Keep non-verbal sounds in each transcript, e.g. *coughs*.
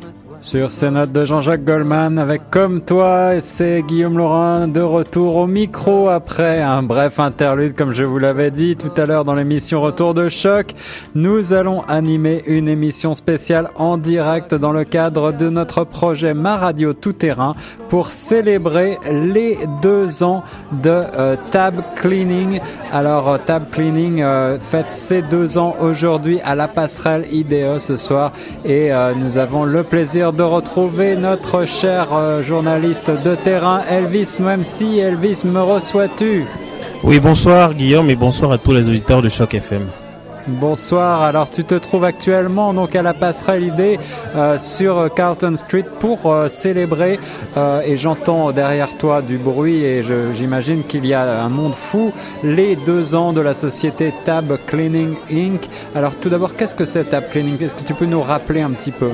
But. Sur ces notes de Jean-Jacques Goldman avec Comme toi, c'est Guillaume Laurin de retour au micro après un bref interlude comme je vous l'avais dit tout à l'heure dans l'émission Retour de choc. Nous allons animer une émission spéciale en direct dans le cadre de notre projet Ma Radio Tout Terrain pour célébrer les deux ans de euh, Tab Cleaning. Alors euh, Tab Cleaning euh, fête ses deux ans aujourd'hui à la passerelle IDE ce soir et nous avons le plaisir de retrouver notre cher euh, journaliste de terrain, Elvis si Elvis, me reçois-tu? Oui, bonsoir Guillaume et bonsoir à tous les auditeurs de Choc FM. Bonsoir, alors tu te trouves actuellement donc à la passerelle idée euh, sur Carlton Street pour euh, célébrer et j'entends derrière toi du bruit et j'imagine qu'il y a un monde fou les deux ans de la société Tab Cleaning Inc. Alors tout d'abord qu'est-ce que c'est Tab Cleaning? Est-ce que tu peux nous rappeler un petit peu?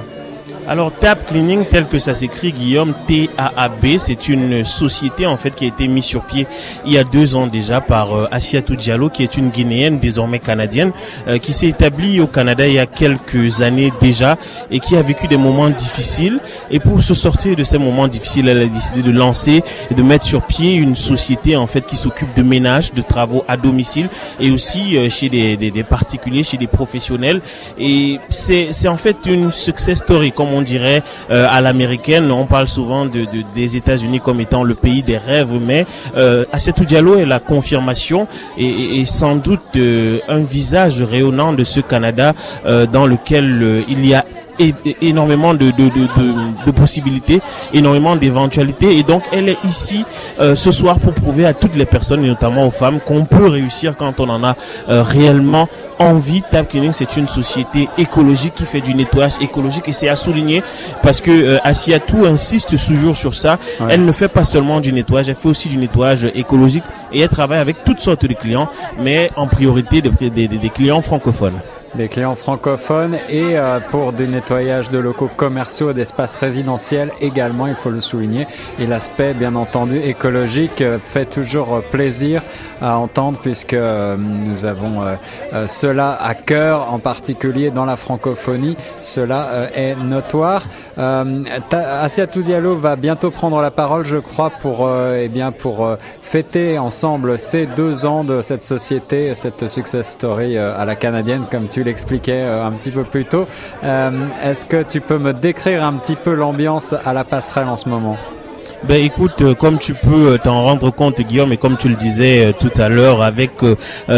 Alors Tap Cleaning, tel que ça s'écrit, Guillaume, T-A-A-B, c'est une société en fait qui a été mise sur pied il y a deux ans déjà par euh, Asiatou Diallo, qui est une Guinéenne désormais canadienne, euh, qui s'est établie au Canada il y a quelques années déjà et qui a vécu des moments difficiles. Et pour se sortir de ces moments difficiles, elle a décidé de lancer et de mettre sur pied une société en fait qui s'occupe de ménage, de travaux à domicile et aussi euh, chez des, des, des, particuliers, chez des professionnels. Et c'est en fait une success story comme on dirait euh, à l'américaine. On parle souvent de, des États-Unis comme étant le pays des rêves, mais euh, Assetou Diallo est la confirmation et, sans doute euh, un visage rayonnant de ce Canada euh, dans lequel il y a énormément de, de, de, de, possibilités, énormément d'éventualités. Et donc, elle est ici euh, ce soir pour prouver à toutes les personnes, et notamment aux femmes, qu'on peut réussir quand on en a euh, réellement envie. Tap Cleaning, c'est une société écologique qui fait du nettoyage écologique et c'est à souligner parce que euh, Asiatou insiste toujours sur ça. Elle ne fait pas seulement du nettoyage, elle fait aussi du nettoyage écologique et elle travaille avec toutes sortes de clients, mais en priorité des, des, des clients francophones des clients francophones et euh, pour du nettoyage de locaux commerciaux et d'espaces résidentiels également, il faut le souligner. Et l'aspect, bien entendu, écologique euh, fait toujours plaisir à entendre puisque euh, nous avons cela à cœur, en particulier dans la francophonie. Cela est notoire. Asiatou Diallo va bientôt prendre la parole, je crois, pour, eh bien, pour fêter ensemble ces deux ans de cette société, cette success story à la canadienne, comme tu l'expliquais euh, un petit peu plus tôt. Euh, est-ce que tu peux me décrire un petit peu l'ambiance à la passerelle en ce moment? Ben écoute, euh, comme tu peux t'en rendre compte, Guillaume, et comme tu le disais tout à l'heure, avec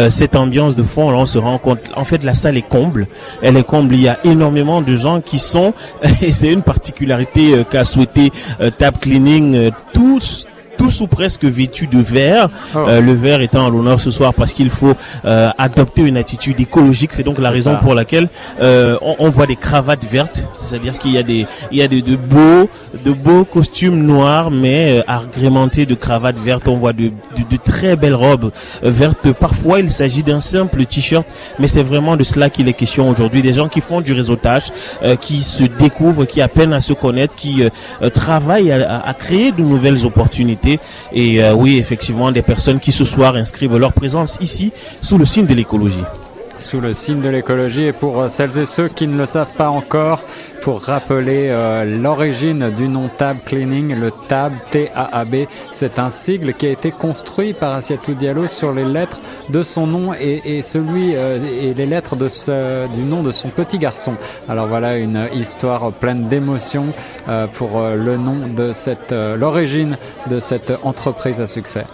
cette ambiance de fond, on se rend compte. En fait, la salle est comble. Elle est comble. Il y a énormément de gens qui sont, *laughs* et c'est une particularité qu'a souhaité Tap Cleaning, tous tous ou presque vêtus de vert. Oh. Euh, le vert étant à l'honneur ce soir parce qu'il faut euh, adopter une attitude écologique. C'est donc la raison pour laquelle euh, on, on, voit des cravates vertes. C'est-à-dire qu'il y a des il y a de, de beaux de beaux costumes noirs mais agrémentés de cravates vertes. On voit de, de, de très belles robes vertes. Parfois il s'agit d'un simple t-shirt, mais c'est vraiment de cela qu'il est question aujourd'hui. Des gens qui font du réseautage, qui se découvrent, qui apprennent à se connaître, qui travaillent à, à créer de nouvelles opportunités et euh, oui, effectivement, des personnes qui ce soir inscrivent leur présence ici sous le signe de l'écologie sous le signe de l'écologie. Et pour euh, celles et ceux qui ne le savent pas encore, pour rappeler euh, l'origine du nom Tab Cleaning, le Tab T-A-A-B, c'est un sigle qui a été construit par Asiatou Diallo sur les lettres de son nom et, celui euh, et les lettres de du nom de son petit garçon. Alors voilà une histoire pleine d'émotions pour le nom de cette l'origine de cette entreprise à succès.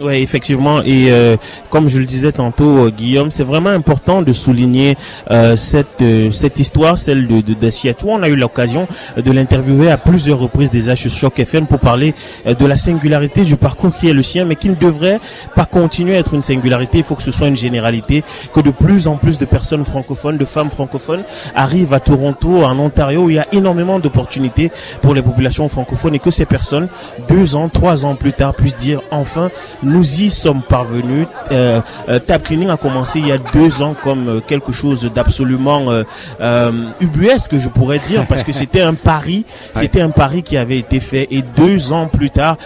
Oui, effectivement. Et euh, comme je le disais tantôt, euh, Guillaume, c'est vraiment important de souligner euh, cette cette histoire, celle de, de, On a eu l'occasion de l'interviewer à plusieurs reprises déjà sur Choc FM pour parler de la singularité du parcours qui est le sien, mais qui ne devrait pas continuer à être une singularité. Il faut que ce soit une généralité, que de plus en plus de personnes francophones, de femmes francophones arrivent à Toronto, en Ontario, où il y a énormément d'opportunités pour les populations francophones et que ces personnes, deux ans, trois ans plus tard, puissent dire enfin nous y sommes parvenus. Euh, euh Cleaning a commencé il y a deux ans comme euh, quelque chose d'absolument euh, euh, ubuesque, je pourrais dire, parce que c'était un pari, *laughs* c'était un pari qui avait été fait. Et deux ans plus tard,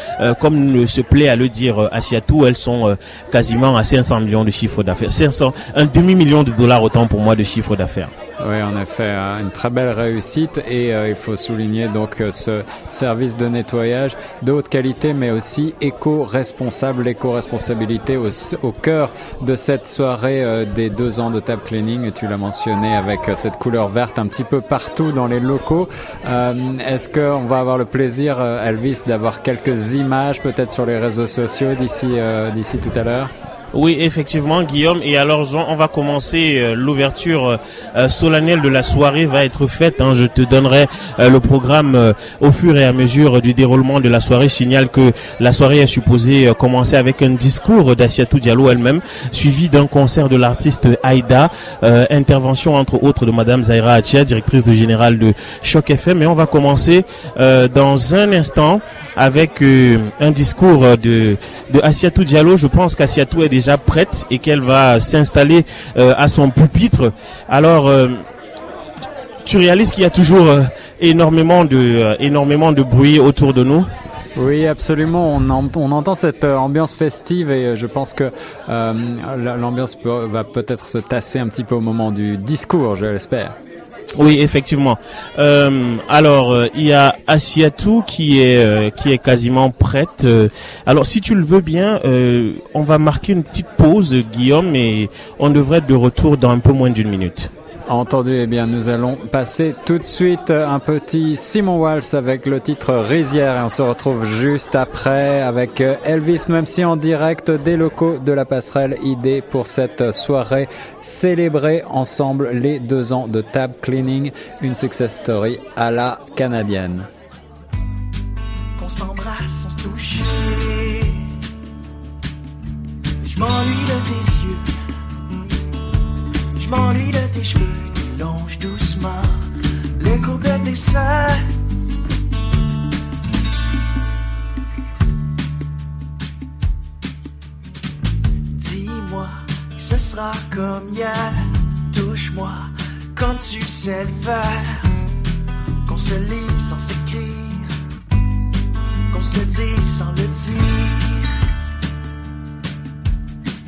comme se plaît à le dire Asiatou, elles sont quasiment à 500 millions de chiffre d'affaires. 500, un demi-million de dollars autant pour moi de chiffre d'affaires. Oui, en effet, hein, une très belle réussite et euh, il faut souligner donc euh, ce service de nettoyage de haute qualité mais aussi éco-responsable, l'éco-responsabilité au, cœur de cette soirée euh, des deux ans de Tab Cleaning. Tu l'as mentionné avec cette couleur verte un petit peu partout dans les locaux. Est-ce qu'on va avoir le plaisir, Elvis, d'avoir quelques images peut-être sur les réseaux sociaux d'ici d'ici tout à l'heure? Oui, effectivement, Guillaume. Et alors, Jean, on va commencer euh, l'ouverture euh, solennelle de la soirée va être faite. Hein. Je te donnerai euh, le programme au fur et à mesure du déroulement de la soirée. Je signale que la soirée est supposée commencer avec un discours d'Assiatou Diallo elle-même, suivi d'un concert de l'artiste Aïda, intervention entre autres de Madame Zaira Achia, directrice de générale de Choc FM. Et on va commencer dans un instant avec un discours de, de Assiatou Diallo. Je pense qu'Assiatou est déjà prête et qu'elle va s'installer euh, à son pupitre. Alors, euh, tu réalises qu'il y a toujours euh, énormément de énormément de bruit autour de nous? Oui, absolument. On, on entend cette ambiance festive et je pense que l'ambiance va peut-être se tasser un petit peu au moment du discours, je l'espère. Oui, effectivement. Euh, alors, euh, il y a Asiatou qui est euh, qui est quasiment prête. alors, si tu le veux bien, on va marquer une petite pause, Guillaume, et on devrait être de retour dans un peu moins d'une minute. Entendu, eh bien, nous allons passer tout de suite un petit Simon Walls avec le titre Rizière et on se retrouve juste après avec Elvis, même si en direct des locaux de la passerelle idée pour cette soirée célébrer ensemble les deux ans de Tab Cleaning, une success story à la canadienne. Qu'on s'embrasse sans se toucher. Je m'ennuie de tes yeux. Je m'ennuie de tes cheveux longe doucement les courbes de tes seins. Dis-moi ce sera comme hier. Touche-moi quand tu sais le faire. Qu'on se lit sans s'écrire. Qu'on se dit sans le dire.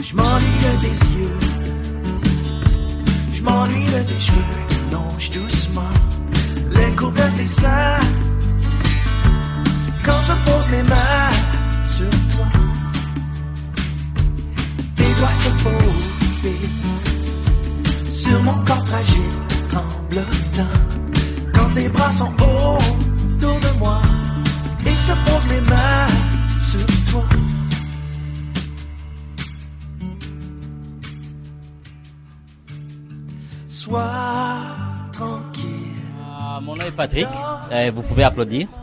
Je m'ennuie de tes yeux je m'ennuie de tes cheveux, longe doucement les courbes de tes seins. Quand je pose mes mains sur toi, tes doigts se faufilent sur mon corps fragile, tremblotant. Quand tes bras sont hauts autour de moi, et se posent mes mains sur toi. Sois tranquille. Ah, mon nom est Patrick. Eh, vous pouvez applaudir. *laughs*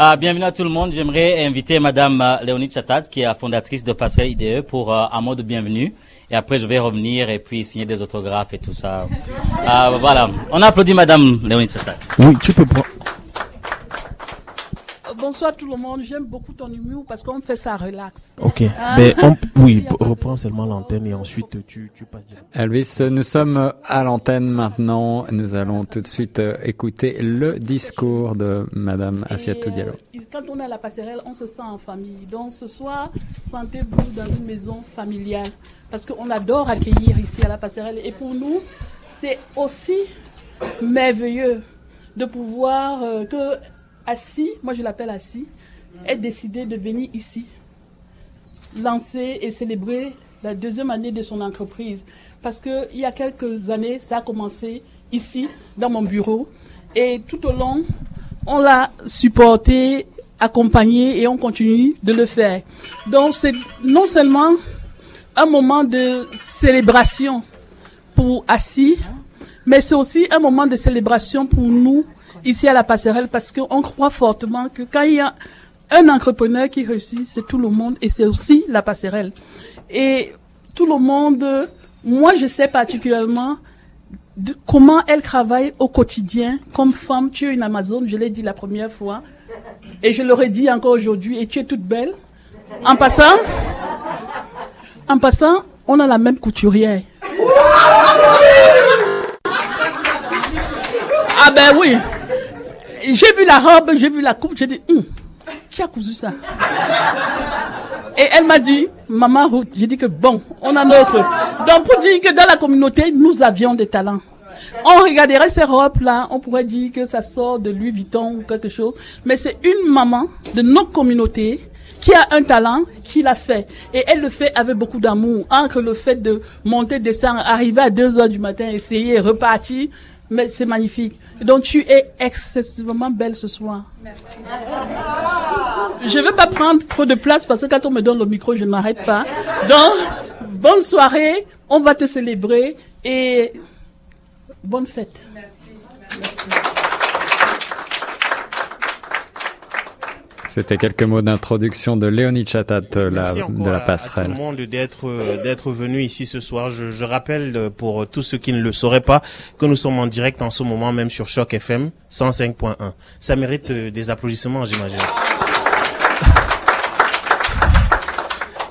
Ah, bienvenue à tout le monde. J'aimerais inviter Madame euh, Léonie Chatat, qui est la fondatrice de Passerelle IDE, pour euh, un mot de bienvenue. Et après, je vais revenir et puis signer des autographes et tout ça. *laughs* Ah, voilà. On applaudit Madame Léonie Chatat. Oui, tu peux prendre bonsoir tout le monde. J'aime beaucoup ton humour parce qu'on fait ça relax. Ok. Ah. Ben, *laughs* oui, reprends seulement l'antenne et ensuite tu, tu passes Elvis, nous sommes à l'antenne maintenant. Nous allons tout de suite euh, écouter le discours de Madame Asiatou Diallo. Euh, quand on est à la passerelle, on se sent en famille. Donc ce soir, sentez-vous dans une maison familiale parce qu'on adore accueillir ici à la passerelle. Et pour nous, c'est aussi merveilleux de pouvoir euh, que Assis, moi je l'appelle Assis, est décidé de venir ici, lancer et célébrer la deuxième année de son entreprise. Parce qu'il y a quelques années, ça a commencé ici, dans mon bureau. Et tout au long, on l'a supporté, accompagné et on continue de le faire. Donc c'est non seulement un moment de célébration pour Assis, mais c'est aussi un moment de célébration pour nous ici à la passerelle parce qu'on croit fortement que quand il y a un entrepreneur qui réussit, c'est tout le monde et c'est aussi la passerelle. Et tout le monde, moi je sais particulièrement comment elle travaille au quotidien comme femme. Tu es une Amazon, je l'ai dit la première fois et je l'aurais dit encore aujourd'hui et tu es toute belle. En passant, en passant, on a la même couturière. Ah ben oui. J'ai vu la robe, j'ai vu la coupe, j'ai dit, hum, qui a cousu ça? Et elle m'a dit, maman j'ai dit que bon, on a notre, Donc, pour dire que dans la communauté, nous avions des talents. On regarderait ces robes-là, on pourrait dire que ça sort de Louis Vuitton ou quelque chose. Mais c'est une maman de notre communauté qui a un talent, qui l'a fait. Et elle le fait avec beaucoup d'amour. Entre le fait de monter, descendre, arriver à 2 heures du matin, essayer, repartir. Mais c'est magnifique. Donc tu es excessivement belle ce soir. Merci. Je ne veux pas prendre trop de place parce que quand on me donne le micro, je ne m'arrête pas. Donc, bonne soirée. On va te célébrer et bonne fête. Merci. C'était quelques mots d'introduction de Léonie Chatat de la, de la passerelle. Merci tout le monde d'être d'être venu ici ce soir. Je, je, rappelle pour tous ceux qui ne le sauraient pas que nous sommes en direct en ce moment même sur Choc FM 105.1. Ça mérite euh, des applaudissements, j'imagine. *laughs*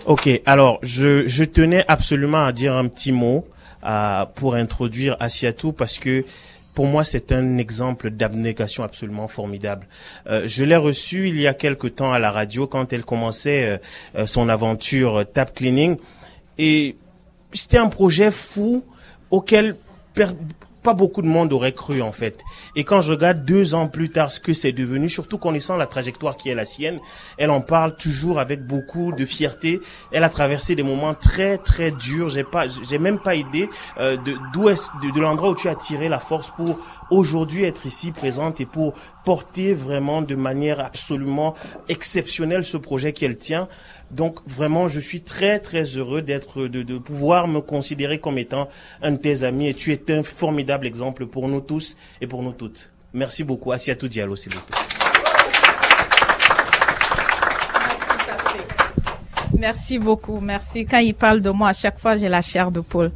Ok, alors je, je tenais absolument à dire un petit mot euh, pour introduire Asiatou parce que pour moi, c'est un exemple d'abnégation absolument formidable. Euh, je l'ai reçu il y a quelque temps à la radio quand elle commençait euh, euh, son aventure Tap Cleaning. Et c'était un projet fou auquel pas beaucoup de monde aurait cru en fait. Et quand je regarde deux ans plus tard ce que c'est devenu, surtout connaissant la trajectoire qui est la sienne, elle en parle toujours avec beaucoup de fierté. Elle a traversé des moments très très durs. J'ai pas, j'ai même pas idée euh, de d'où est de, de l'endroit où tu as tiré la force pour aujourd'hui être ici présente et pour porter vraiment de manière absolument exceptionnelle ce projet qu'elle tient. Donc vraiment, je suis très très heureux d'être de, de, pouvoir me considérer comme étant un de tes amis et tu es un formidable exemple pour nous tous et pour nous toutes. Merci beaucoup. Asiatou Diallo, s'il vous plaît. Merci beaucoup, merci. Quand il parle de moi, à chaque fois, j'ai la chair de poule.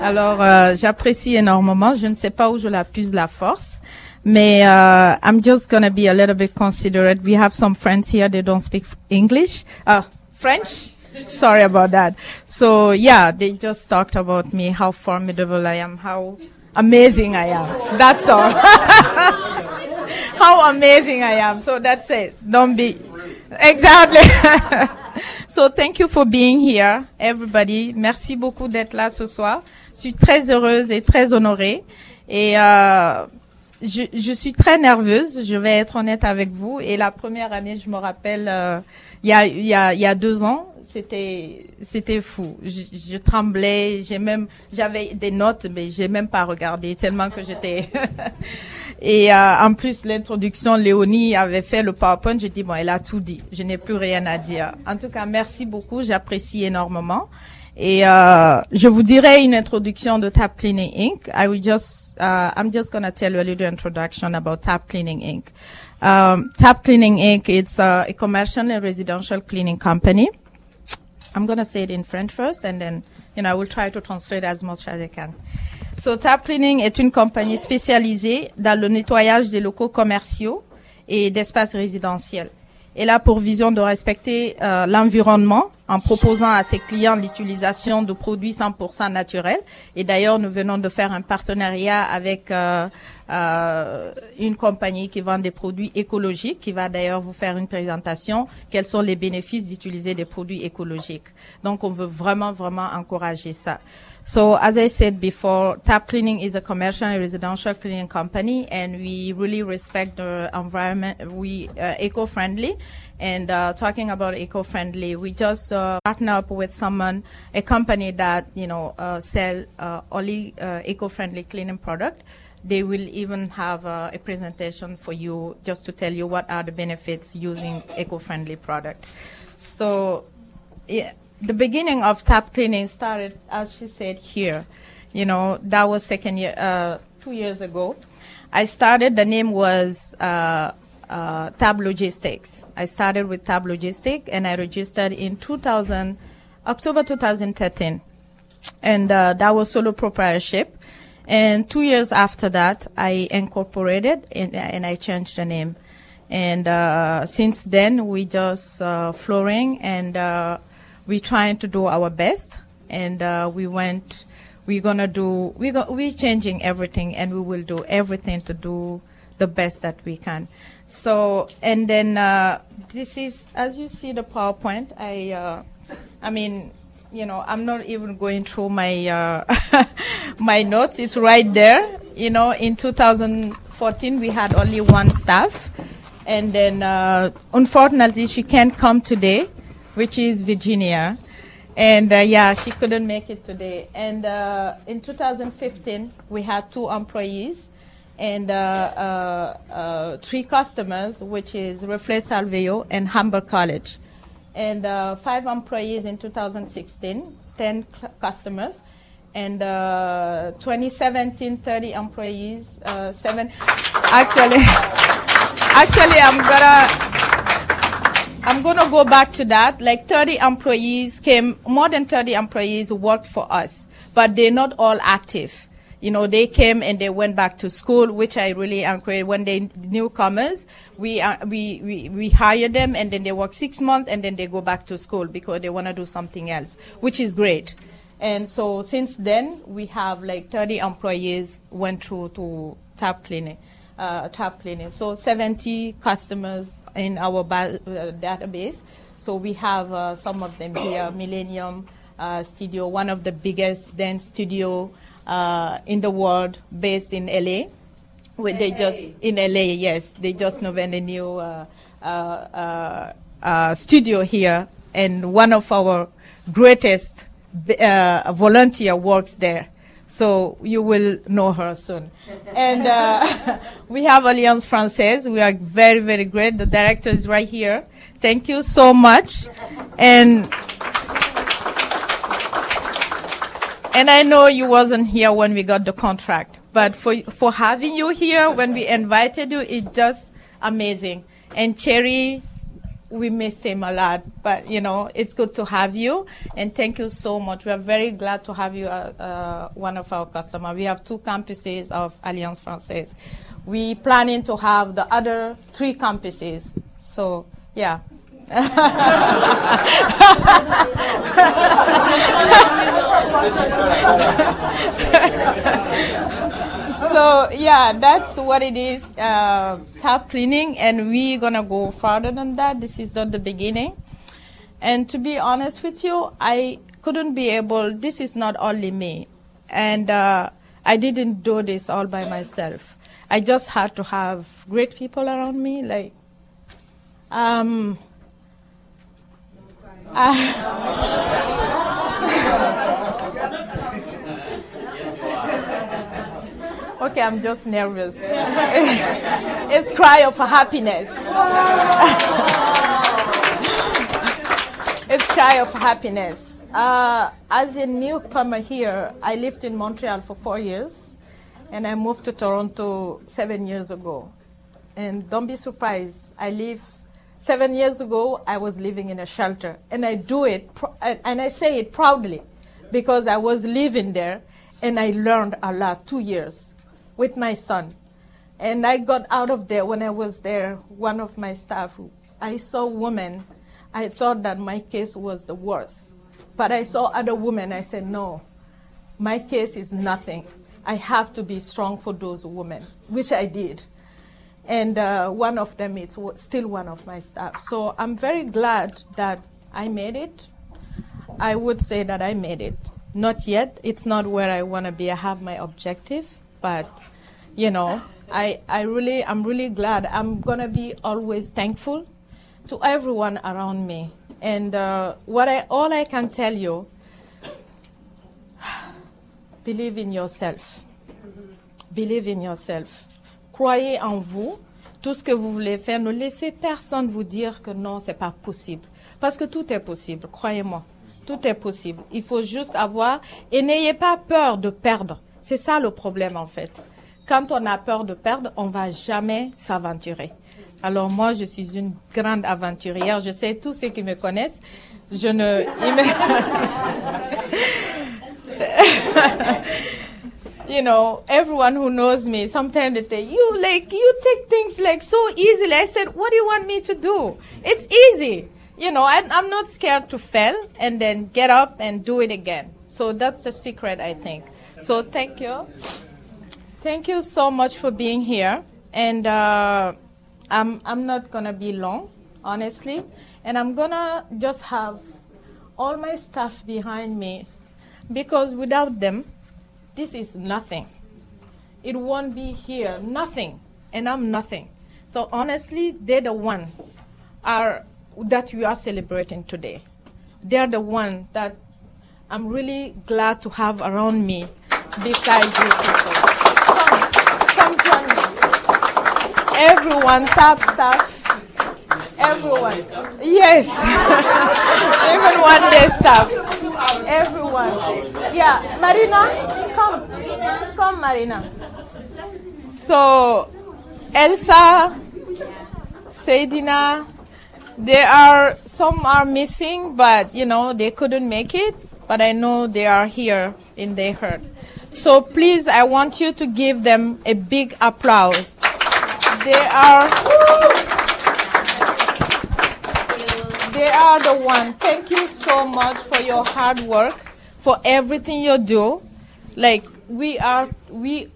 Alors, euh, j'apprécie énormément. Je ne sais pas où je la puise la force. Mais uh, I'm just gonna be a little bit considerate. We have some friends here, they don't speak English. Uh, French? Sorry about that. So yeah, they just talked about me, how formidable I am, how amazing I am. That's all. *laughs* how amazing I am. So that's it. Don't be, exactly. *laughs* so thank you for being here, everybody. Merci beaucoup d'être là ce soir. Je suis très heureuse et très honorée. Et euh, je, je, suis très nerveuse, je vais être honnête avec vous. Et la première année, je me rappelle, euh, il y a, il y a, il y a deux ans, c'était, c'était fou. Je, je tremblais, j'ai même, j'avais des notes, mais j'ai même pas regardé tellement que j'étais. *laughs* Et euh, en plus, l'introduction, Léonie avait fait le PowerPoint. Je dis bon, elle a tout dit. Je n'ai plus rien à dire. En tout cas, merci beaucoup. J'apprécie énormément. Et euh, je vous dirai une introduction de Tap Cleaning Inc. I will just, uh, I'm just to tell you a little introduction about Tap Cleaning Inc. Um, Tap Cleaning Inc. It's a, a commercial and residential cleaning company. I'm to say it in French first, and then you know I will try to translate as much as I can. So Tap Cleaning est une compagnie spécialisée dans le nettoyage des locaux commerciaux et d'espaces résidentiels. Elle a pour vision de respecter euh, l'environnement en proposant à ses clients l'utilisation de produits 100% naturels. Et d'ailleurs, nous venons de faire un partenariat avec euh, euh, une compagnie qui vend des produits écologiques, qui va d'ailleurs vous faire une présentation. Quels sont les bénéfices d'utiliser des produits écologiques? Donc, on veut vraiment, vraiment encourager ça. So as I said before, Taab Cleaning is a commercial and residential cleaning company, and we really respect the environment. We uh, eco-friendly, and uh, talking about eco-friendly, we just uh, partner up with someone, a company that you know uh, sell uh, only uh, eco-friendly cleaning product. They will even have a presentation for you just to tell you what are the benefits using eco-friendly product. So, yeah the beginning of Taab Cleaning started, as she said here. You know, that was second year, uh, two years ago. I started, the name was uh, uh, Taab Logistics. I started with Taab Logistics and I registered in 2000, October 2013. And uh, that was solo proprietorship. And two years after that, I incorporated and, and I changed the name. And uh, since then, we just uh, flooring and we're trying to do our best, and uh, we went. We're gonna do. We go, we're changing everything, and we will do everything to do the best that we can. So, and then uh, this is, as you see the PowerPoint. I, uh, I mean, you know, I'm not even going through my uh, *laughs* my notes. It's right there. You know, in 2014 we had only one staff, and then uh, unfortunately she can't come today, which is Virginia, and uh, yeah, she couldn't make it today. And uh, in 2015 we had two employees. And uh, uh, uh, three customers, which is Reflet Salveo and Humber College and uh, five employees in 2016, 10 cl- customers, and uh, 2017, 30 employees, seven. Actually, *laughs* actually, I'm gonna. I'm gonna go back to that. Like 30 employees came, more than 30 employees worked for us, but they're not all active you know, they came and they went back to school, which I really encourage. When they newcomers, we, uh, we, we, we hire them and then they work six months and then they go back to school because they want to do something else, which is great. And so since then, we have like 30 employees went through to Taab Cleaning, uh, Taab Cleaning. So 70 customers in our ba- uh, database. So we have uh, some of them here, *coughs* Millennium uh, Studio, one of the biggest dance studio uh, in the world based in LA. Where they just in LA, yes, they just opened a new uh, uh, uh, uh, studio here, and one of our greatest uh, volunteer works there. So you will know her soon. and uh, *laughs* we have Alliance Française. We are very, very great. The director is right here. Thank you so much. And and I know you wasn't here when we got the contract, but for for having you here when we invited you, it's just amazing. And Cherry, we miss him a lot, but you know it's good to have you. And thank you so much. We are very glad to have you uh, uh, one of our customers. We have two campuses of Alliance Française. We planning to have the other three campuses. So yeah. *laughs* so yeah, that's what it is. Uh, Taab Cleaning, and we're gonna go further than that. This is not the beginning. And to be honest with you, I couldn't be able. This is not only me, and uh, I didn't do this all by myself. I just had to have great people around me, like. Um, *laughs* okay, I'm just nervous. *laughs* it's cry of happiness. *laughs* it's cry of happiness. Uh, as a newcomer here, I lived in Montreal for four years, and I moved to Toronto seven years ago. And don't be surprised, I live Seven years ago, I was living in a shelter, and I do it, pr- and I say it proudly, because I was living there, and I learned a lot. Two years with my son, and I got out of there when I was there. One of my staff, I saw women. I thought that my case was the worst, but I saw other women. I said, no, my case is nothing. I have to be strong for those women, which I did and uh, one of them is still one of my staff. So I'm very glad that I made it. I would say that I made it. Not yet. It's not where I want to be. I have my objective, but you know, I, I really, I'm really glad. I'm gonna be always thankful to everyone around me. And uh, what I, all I can tell you, *sighs* believe in yourself. Believe in yourself. Croyez en vous. Tout ce que vous voulez faire, ne laissez personne vous dire que non, c'est pas possible. Parce que tout est possible, croyez-moi. Tout est possible. Il faut juste avoir et n'ayez pas peur de perdre. C'est ça le problème en fait. Quand on a peur de perdre, on va jamais s'aventurer. Alors moi, je suis une grande aventurière. Je sais tous ceux qui me connaissent. Je ne. *laughs* you know, everyone who knows me, sometimes they say, you like, you take things like so easily. I said, what do you want me to do? It's easy. You know, I, I'm not scared to fail and then get up and do it again. So that's the secret, I think. So thank you. Thank you so much for being here. And uh, I'm, I'm not going to be long, honestly. And I'm going to just have all my staff behind me, because without them, this is nothing. It won't be here, nothing, and I'm nothing. So honestly, they're the one are that we are celebrating today. They're the one that I'm really glad to have around me besides you people. Come, come join me. Everyone, tap, tap. Everyone. Yes. *laughs* Even one day staff. Everyone. Yeah. Marina, come. Come, Marina. So, Elsa, Seydina, there are some are missing, but you know they couldn't make it. But I know they are here in their heart. So please, I want you to give them a big applause. They are they are the one. Thank you so much for your hard work, for everything you do. Like we are we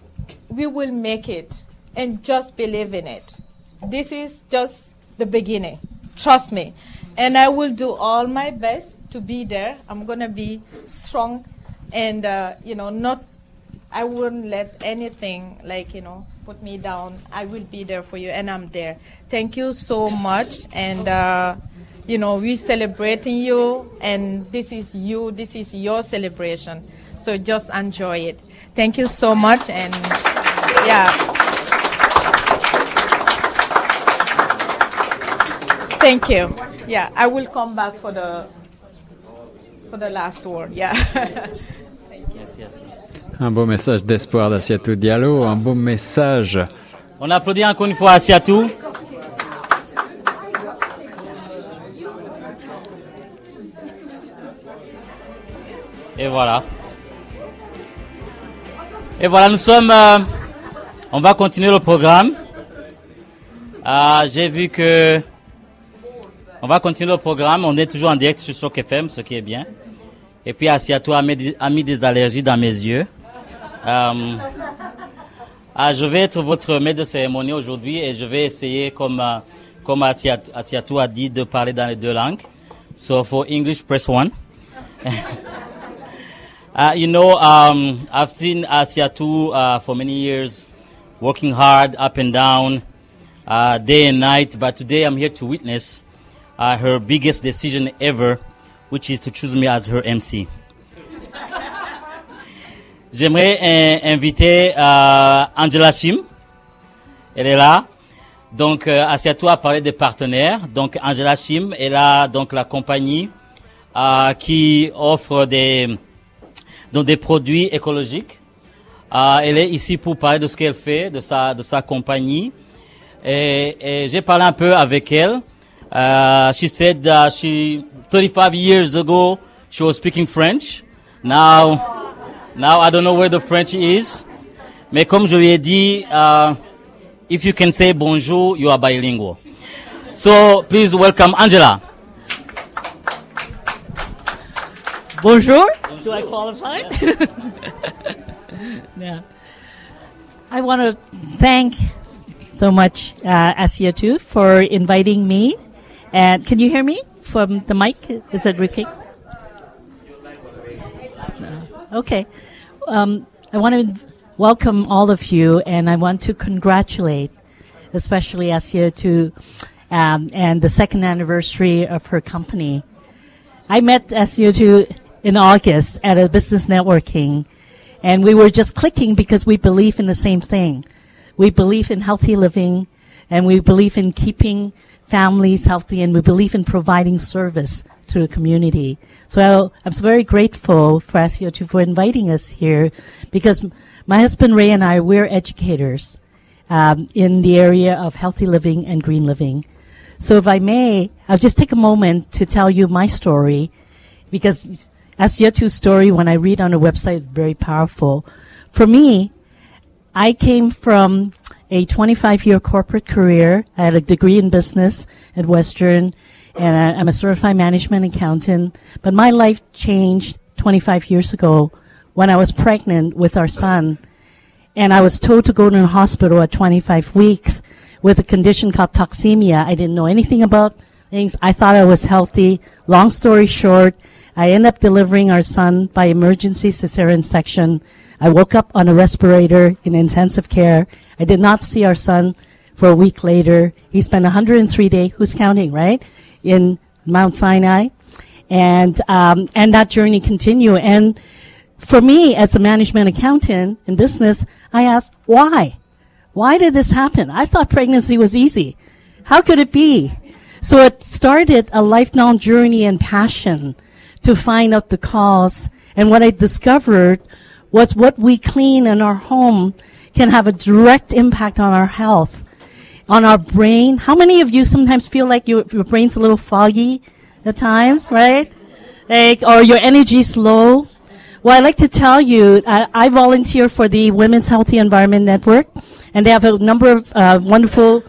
we will make it and just believe in it. This is just the beginning. Trust me. And I will do all my best to be there. I'm to be strong and, uh, you know, not, I wouldn't let anything like, you know, put me down. I will be there for you and I'm there. Thank you so much. And, uh, you know, we're celebrating you and this is you, this is your celebration. So just enjoy it. Thank you so much and yeah. Thank you. Yeah, I will come back for the for the last word. Yeah. *laughs* Yes, yes. Un beau message d'espoir d'Assiatou Diallo, un beau message. On applaudit encore une fois à Siatou. Et voilà. Et voilà, nous sommes. euh, on va continuer le programme. Ah, J'ai vu que. On va continuer le programme. On est toujours en direct sur Choc FM, ce qui est bien. Et puis Asiatou a mis des allergies dans mes yeux. Euh, ah, je vais être votre maître de cérémonie aujourd'hui et je vais essayer, comme, euh, comme Asiat- Asiatou a dit, de parler dans les deux langues. So for English, press one. Uh, *laughs* you know, um, I've seen Asiatu uh, for many years, working hard, up and down, uh, day and night. But today I'm here to witness uh, her biggest decision ever, which is to choose me as her MC. J'aimerais inviter euh, Angela Shim. Elle est là. Donc, euh, Asiatou a parlé des partenaires. Donc, Angela Shim est là, donc la compagnie euh, qui offre des donc des produits écologiques. Euh, elle est ici pour parler de ce qu'elle fait, de sa, de sa compagnie. Et, et j'ai parlé un peu avec elle. Uh, she said uh, she 35 years ago she was speaking French. Now, now I don't know where the French is. Mais comme je lui ai dit, uh, if you can say bonjour, you are bilingual. So please welcome Angela. Bonjour. Do I qualify? *laughs* yeah. I want to thank so much uh, Asiatu for inviting me. And can you hear me from the mic? Is it working? No. Okay. Um, I want to welcome all of you, and I want to congratulate, especially Asiatu, um, and the second anniversary of her company. I met Asiatu in August at a business networking, and we were just clicking because we believe in the same thing. We believe in healthy living, and we believe in keeping families healthy, and we believe in providing service to the community. So I'm very grateful for Asiatu for inviting us here, because my husband Ray and I, we're educators um, in the area of healthy living and green living. So if I may, I'll just take a moment to tell you my story because Asiatu's story, when I read on her website, is very powerful. For me, I came from a 25 year corporate career. I had a degree in business at Western and I- I'm a certified management accountant. But my life changed 25 years ago when I was pregnant with our son and I was told to go to the hospital at 25 weeks with a condition called toxemia. I didn't know anything about things. I thought I was healthy. Long story short, I ended up delivering our son by emergency cesarean section. I woke up on a respirator in intensive care. I did not see our son for a week later. He spent 103 days, who's counting, right? In Mount Sinai. And, um, and that journey continued. And for me, as a management accountant in business, I asked, why? Why did this happen? I thought pregnancy was easy. How could it be? So it started a lifelong journey and passion to find out the cause. And what I discovered was what we clean in our home can have a direct impact on our health, on our brain. How many of you sometimes feel like your, your brain's a little foggy at times, right? Like, or your energy's low? Well, I'd like to tell you, I, I volunteer for the Women's Healthy Environment Network, and they have a number of uh, wonderful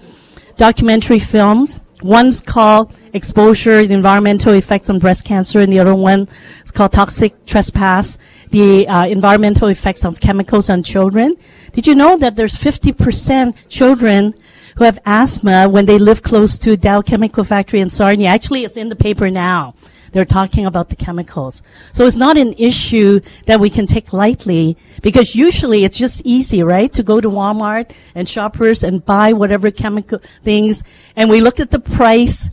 documentary films. One's called Exposure, the Environmental Effects on Breast Cancer, and the other one is called Toxic Trespass, the uh, environmental effects of chemicals on children. Did you know that there's 50% children who have asthma when they live close to Dow Chemical Factory in Sarnia? Actually, it's in the paper now. They're talking about the chemicals. So it's not an issue that we can take lightly because usually it's just easy, right? To go to Walmart and shoppers and buy whatever chemical things. And we look at the price.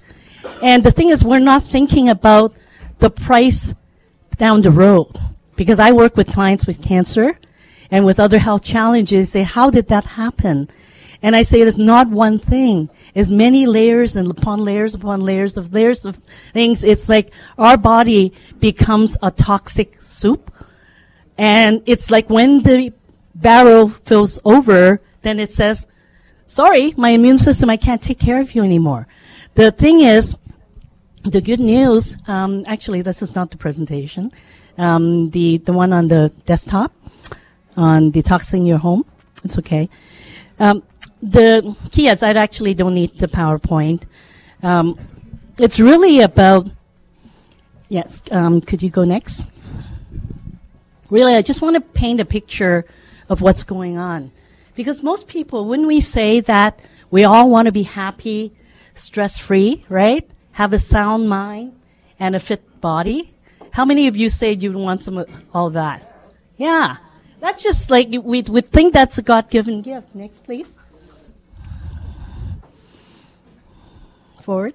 And the thing is, we're not thinking about the price down the road because I work with clients with cancer and with other health challenges. Say, how did that happen? And I say it is not one thing. It's many layers and upon layers upon layers of layers of things. It's like our body becomes a toxic soup. And it's like when the barrel fills over, then it says, sorry, my immune system, I can't take care of you anymore. The thing is, the good news, um, actually, this is not the presentation. Um, the, the one on the desktop on detoxing your home. It's okay. Um, the is I actually don't need the PowerPoint. Um, it's really about, yes, um, could you go next? Really, I just want to paint a picture of what's going on. Because most people, when we say that we all want to be happy, stress free, right? Have a sound mind and a fit body. How many of you say you want some of all that? Yeah. That's just like, we, we think that's a God given gift. Next, please. Forward.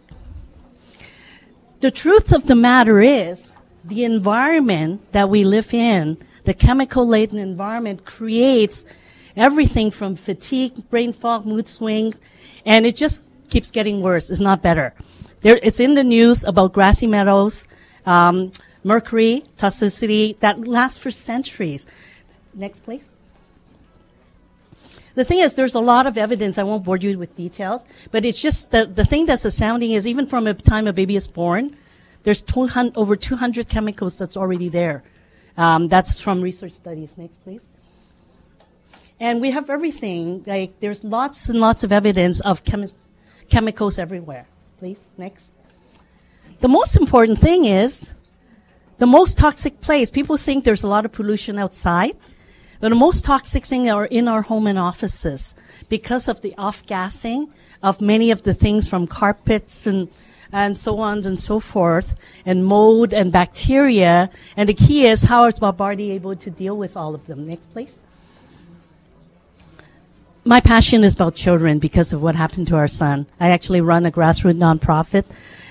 The truth of the matter is, the environment that we live in, the chemical laden environment creates everything from fatigue, brain fog, mood swings, and it just keeps getting worse. It's not better. There, it's in the news about grassy meadows, um, mercury, toxicity that lasts for centuries. Next, please. The thing is, there's a lot of evidence. I won't bore you with details, but it's just the, the thing that's astounding is even from the time a baby is born, there's 200, over 200 chemicals that's already there. Um, that's from research studies. Next, please. And we have everything. Like there's lots and lots of evidence of chemi- chemicals everywhere. Please, next. The most important thing is the most toxic place. People think there's a lot of pollution outside. But the most toxic thing are in our home and offices because of the off-gassing of many of the things from carpets and and so on and so forth, and mold and bacteria. And the key is how is body able to deal with all of them? Next, please. My passion is about children because of what happened to our son. I actually run a grassroots nonprofit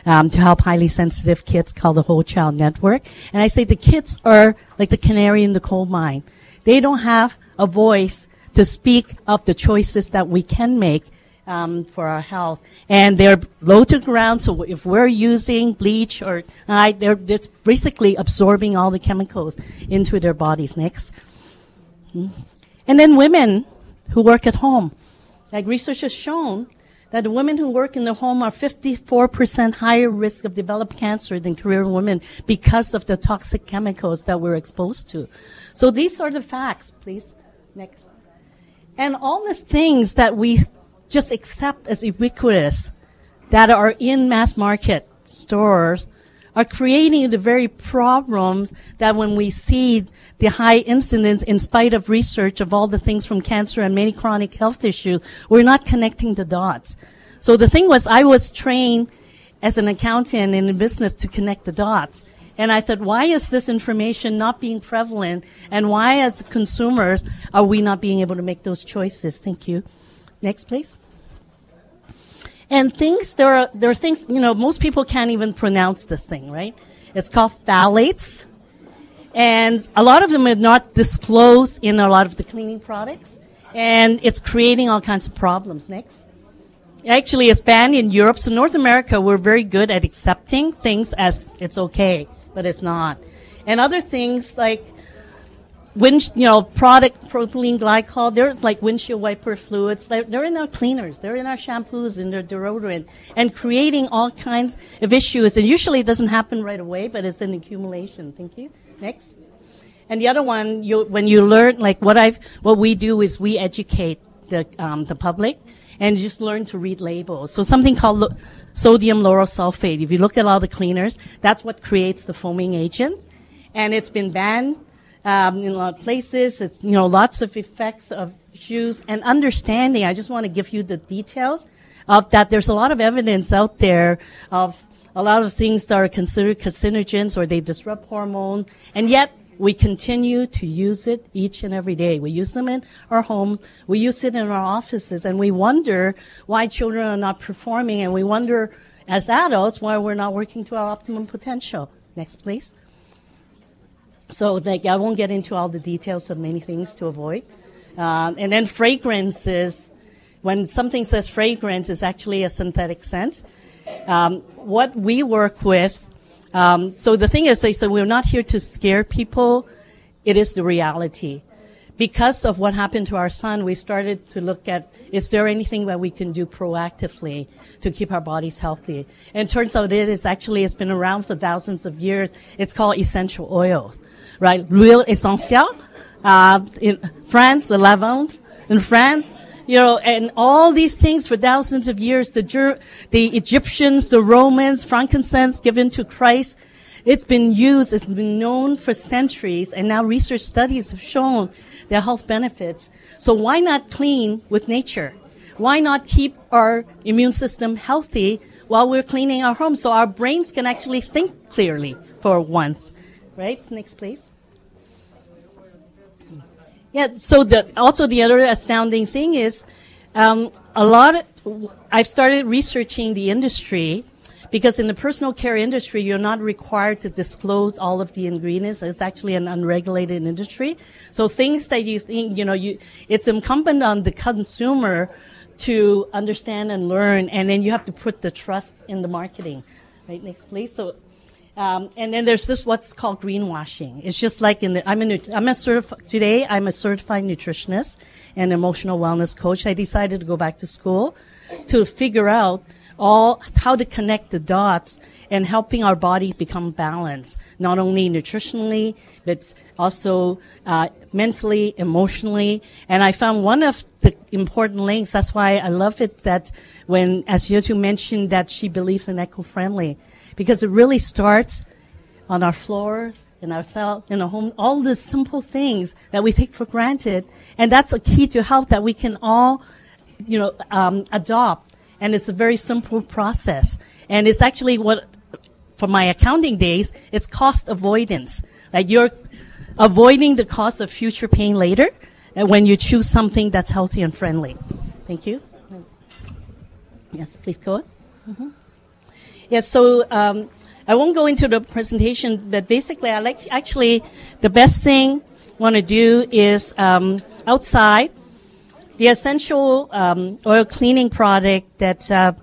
um, to help highly sensitive kids called the Whole Child Network. And I say the kids are like the canary in the coal mine. They don't have a voice to speak of the choices that we can make um, for our health. And they're low to ground, so if we're using bleach or uh, they're, they're basically absorbing all the chemicals into their bodies. Next. Hmm. And then women who work at home. Like research has shown that the women who work in the home are 54% higher risk of developing cancer than career women because of the toxic chemicals that we're exposed to. So these are the facts, please. Next. And all the things that we just accept as ubiquitous that are in mass market stores are creating the very problems that when we see the high incidence in spite of research of all the things from cancer and many chronic health issues, we're not connecting the dots. So the thing was I was trained as an accountant in business to connect the dots. And I thought, why is this information not being prevalent? And why, as consumers, are we not being able to make those choices? Thank you. Next, please. And things, there are, there are things, you know, most people can't even pronounce this thing, right? It's called phthalates. And a lot of them are not disclosed in a lot of the cleaning products. And it's creating all kinds of problems. Next. Actually, it's banned in Europe. So North America, we're very good at accepting things as it's okay, but it's not. And other things like wind, you know, product propylene glycol, they're like windshield wiper fluids. They're, they're in our cleaners, they're in our shampoos and their deodorant, and creating all kinds of issues. And usually it doesn't happen right away, but it's an accumulation. Thank you. Next. And the other one, you, when you learn, like what I've, what we do is we educate the um, the public and just learn to read labels. So something called sodium lauryl sulfate. If you look at all the cleaners, that's what creates the foaming agent, and it's been banned um, in a lot of places. It's you know lots of effects of issues and understanding. I just want to give you the details of that. There's a lot of evidence out there of a lot of things that are considered carcinogens or they disrupt hormone, and yet we continue to use it each and every day. We use them in our home, we use it in our offices, and we wonder why children are not performing, and we wonder as adults why we're not working to our optimum potential. Next, please. So, like, I won't get into all the details of many things to avoid. Um, and then fragrances. When something says fragrance, it's actually a synthetic scent. Um, what we work with um, so the thing is, they said we're not here to scare people. It is the reality. Because of what happened to our son, we started to look at is there anything that we can do proactively to keep our bodies healthy? And turns out it is actually it's been around for thousands of years. It's called essential oil, right? L'huile essentielle. Uh, in France, the lavande. In France, you know, and all these things for thousands of years, the, the Egyptians, the Romans, frankincense given to Christ, it's been used, it's been known for centuries, and now research studies have shown their health benefits. So why not clean with nature? Why not keep our immune system healthy while we're cleaning our home so our brains can actually think clearly for once? Right? Next, please. Yeah. So the also the other astounding thing is, um, a lot. Of, I've started researching the industry because in the personal care industry, you're not required to disclose all of the ingredients. It's actually an unregulated industry. So things that you think, you know, you, it's incumbent on the consumer to understand and learn, and then you have to put the trust in the marketing. Right, next please. So um, and then there's this what's called greenwashing. It's just like in the I'm a I'm a certified today I'm a certified nutritionist and emotional wellness coach. I decided to go back to school to figure out all how to connect the dots and helping our body become balanced, not only nutritionally but also uh, mentally, emotionally. And I found one of the important links. That's why I love it that when Asiatu mentioned that she believes in eco-friendly because it really starts on our floor, in our cell, in our home, all the simple things that we take for granted. And that's a key to health that we can all, you know, um, adopt. And it's a very simple process. And it's actually what, for my accounting days, it's cost avoidance. Like you're avoiding the cost of future pain later uh, when you choose something that's healthy and friendly. Thank you. Yes, please go on. Mm-hmm. Yes, so um, I won't go into the presentation, but basically, I like to, actually the best thing I want to do is um, outside the essential um, oil cleaning product that uh,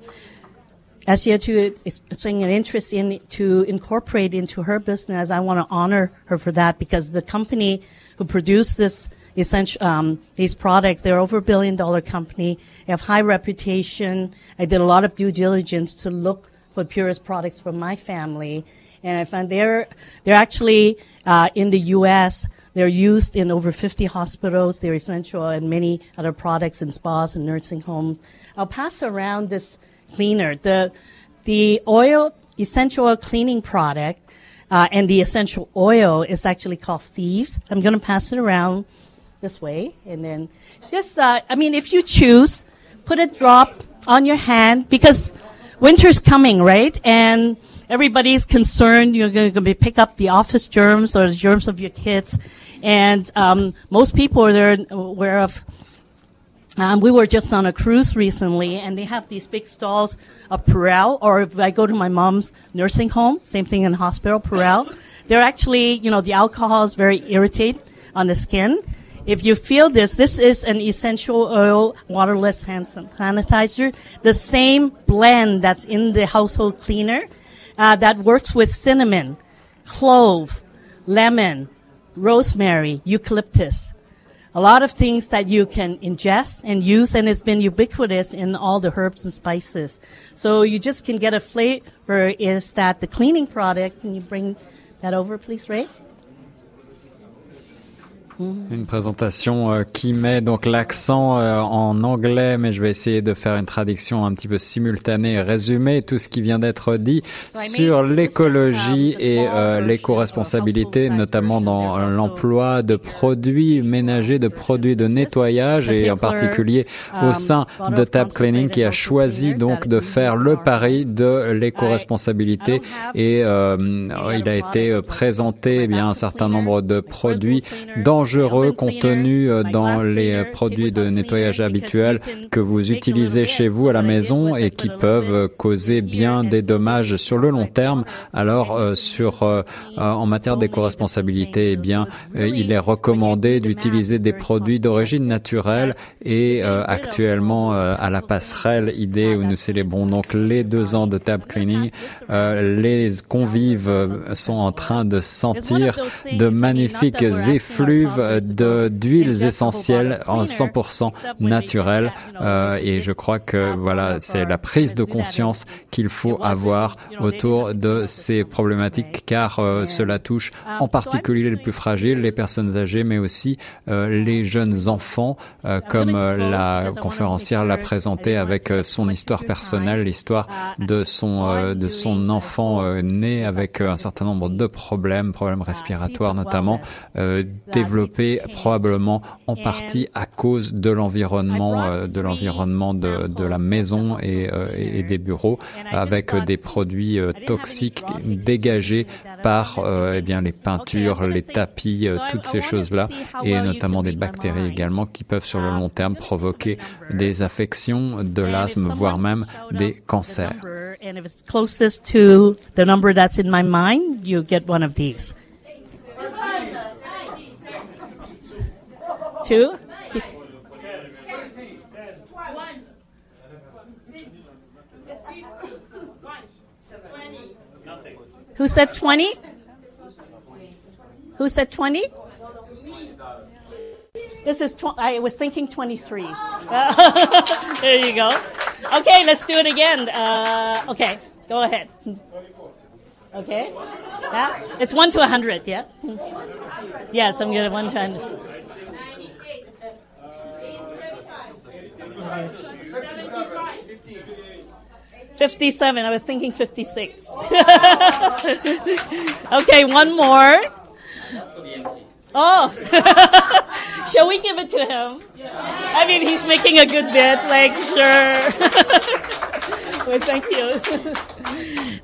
Asiatu is showing an interest in to incorporate into her business. I want to honor her for that because the company who produced this essential um, these products, they're over a billion dollar company. They have high reputation. I did a lot of due diligence to look for purest products for my family. And I found they're, they're actually uh, in the U.S., they're used in over 50 hospitals. They're essential in many other products in spas and nursing homes. I'll pass around this cleaner. The, the oil, essential cleaning product, uh, and the essential oil is actually called Thieves. I'm going to pass it around this way. And then just, uh, I mean, if you choose, put a drop on your hand because winter's coming, right? And everybody's concerned you're going to pick up the office germs or the germs of your kids. And um, most people are aware of um, we were just on a cruise recently, and they have these big stalls of Purell. Or if I go to my mom's nursing home, same thing in hospital, Purell. They're actually, you know, the alcohol is very irritating on the skin. If you feel this, this is an essential oil waterless hand sanitizer. The same blend that's in the household cleaner uh, that works with cinnamon, clove, lemon, rosemary, eucalyptus a lot of things that you can ingest and use, and it's been ubiquitous in all the herbs and spices. So you just can get a flavor. Is that the cleaning product? Can you bring that over, please, Ray? Une présentation euh, qui met donc l'accent euh, en anglais, mais je vais essayer de faire une traduction un petit peu simultanée et résumer tout ce qui vient d'être dit sur l'écologie et euh, l'éco-responsabilité, notamment dans l'emploi de produits ménagers, de produits de nettoyage et en particulier au sein de Tab Cleaning qui a choisi donc de faire le pari de l'éco-responsabilité et il a été présenté eh bien un certain nombre de produits dans dangereux contenus euh, dans les euh, produits de nettoyage habituels que vous utilisez chez vous à la maison et qui peuvent euh, causer bien des dommages sur le long terme. Alors, sur en matière d'éco-responsabilité, eh bien, il est recommandé d'utiliser des produits d'origine naturelle et actuellement à la passerelle idée où nous célébrons donc les deux ans de tab cleaning, les convives sont en train de sentir de magnifiques effluves de d'huiles essentielles en 100% naturelles euh, et je crois que voilà c'est la prise de conscience qu'il faut avoir autour de ces problématiques car euh, cela touche en particulier les plus fragiles, les personnes âgées mais aussi euh, les jeunes enfants comme la conférencière l'a présenté avec son histoire personnelle, l'histoire de son de son enfant né avec un certain nombre de problèmes, problèmes respiratoires notamment développés probablement en partie à cause de l'environnement, euh, de l'environnement de, de, la maison et, euh, et des bureaux, avec des produits euh, toxiques dégagés par eh bien les peintures, les tapis, toutes ces choses-là, et notamment des bactéries également qui peuvent sur le long terme provoquer des affections, de l'asthme, voire même des cancers. And if it's closest to the number that's in my mind, you get one of these. Two? Who said 20? Who said 20? This is, tw- I was thinking 23. Uh, *laughs* there you go. Okay, let's do it again. Uh, okay, go ahead. Okay. Yeah? It's 1 to 100, yeah? Yes, I'm going to 1 to 100. 57. I was thinking 56. *laughs* okay, one more. Oh. *laughs* Shall we give it to him? I mean, he's making a good bit. Like, sure. *laughs* well, thank you.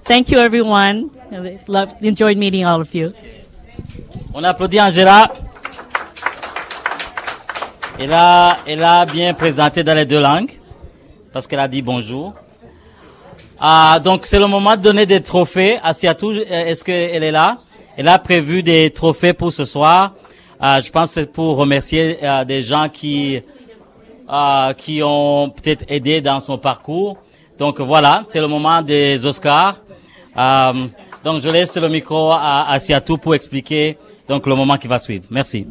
thank you, everyone. Love, enjoyed meeting all of you. On applaudit Angela. Elle a, elle a bien présenté dans les deux langues, parce qu'elle a dit bonjour. Ah, donc c'est le moment de donner des trophées à Siatou. Est-ce qu'elle est là? Elle a prévu des trophées pour ce soir. Ah, je pense que c'est pour remercier ah, des gens qui ah, qui ont peut-être aidé dans son parcours. Donc voilà, c'est le moment des Oscars. Ah, donc je laisse le micro à, à pour expliquer donc le moment qui va suivre. Merci.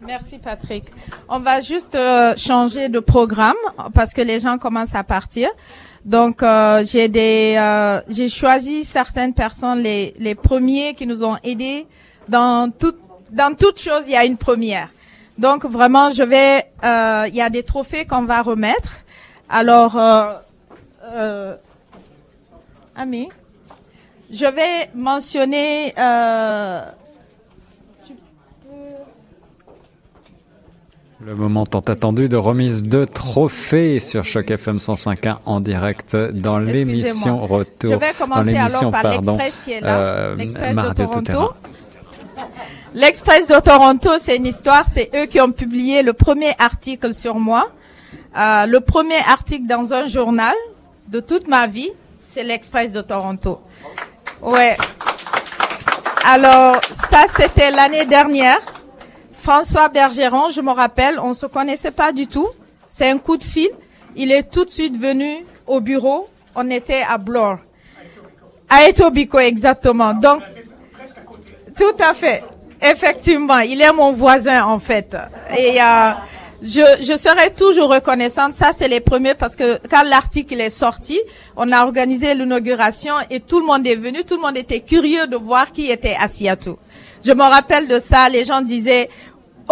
Merci Patrick. On va juste euh, changer de programme parce que les gens commencent à partir. Donc euh, j'ai des euh, j'ai choisi certaines personnes les les premiers qui nous ont aidés dans tout dans toute chose il y a une première. Donc vraiment je vais il y a des trophées qu'on va remettre. Alors euh, Ami, je vais mentionner Le moment tant attendu de remise de trophées sur Choc FM 105.1 en direct dans l'émission Retour. Je vais commencer alors par l'Express qui est là, euh, l'Express de Toronto. L'Express de Toronto, c'est une histoire, c'est eux qui ont publié le premier article sur moi. Euh, le premier article dans un journal de toute ma vie, c'est l'Express de Toronto. Ouais. Alors, ça, c'était l'année dernière. François Bergeron, je me rappelle, on se connaissait pas du tout. C'est un coup de fil. Il est tout de suite venu au bureau. On était à Bloor. À Etobicoke, exactement. Donc, tout à fait. Effectivement, il est mon voisin en fait. Et euh, je, je serai toujours reconnaissante. Ça, c'est les premiers parce que quand l'article est sorti, on a organisé l'inauguration et tout le monde est venu. Tout le monde était curieux de voir qui était Asiatou. Je me rappelle de ça. Les gens disaient,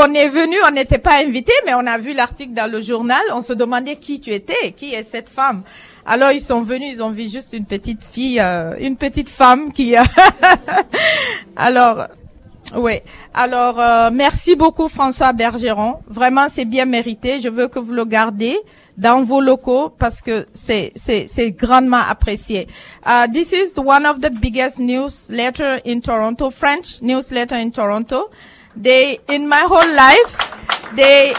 on est venu, on n'était pas invité, mais on a vu l'article dans le journal. On se demandait qui tu étais, qui est cette femme. Alors ils sont venus, ils ont vu juste une petite fille, euh, une petite femme qui. *laughs* Alors, oui. Alors, euh, merci beaucoup François Bergeron. Vraiment, c'est bien mérité. Je veux que vous le gardez dans vos locaux parce que c'est c'est c'est grandement apprécié. Uh, this is one of the biggest newsletter in Toronto, French newsletter in Toronto. They, in my whole life, they,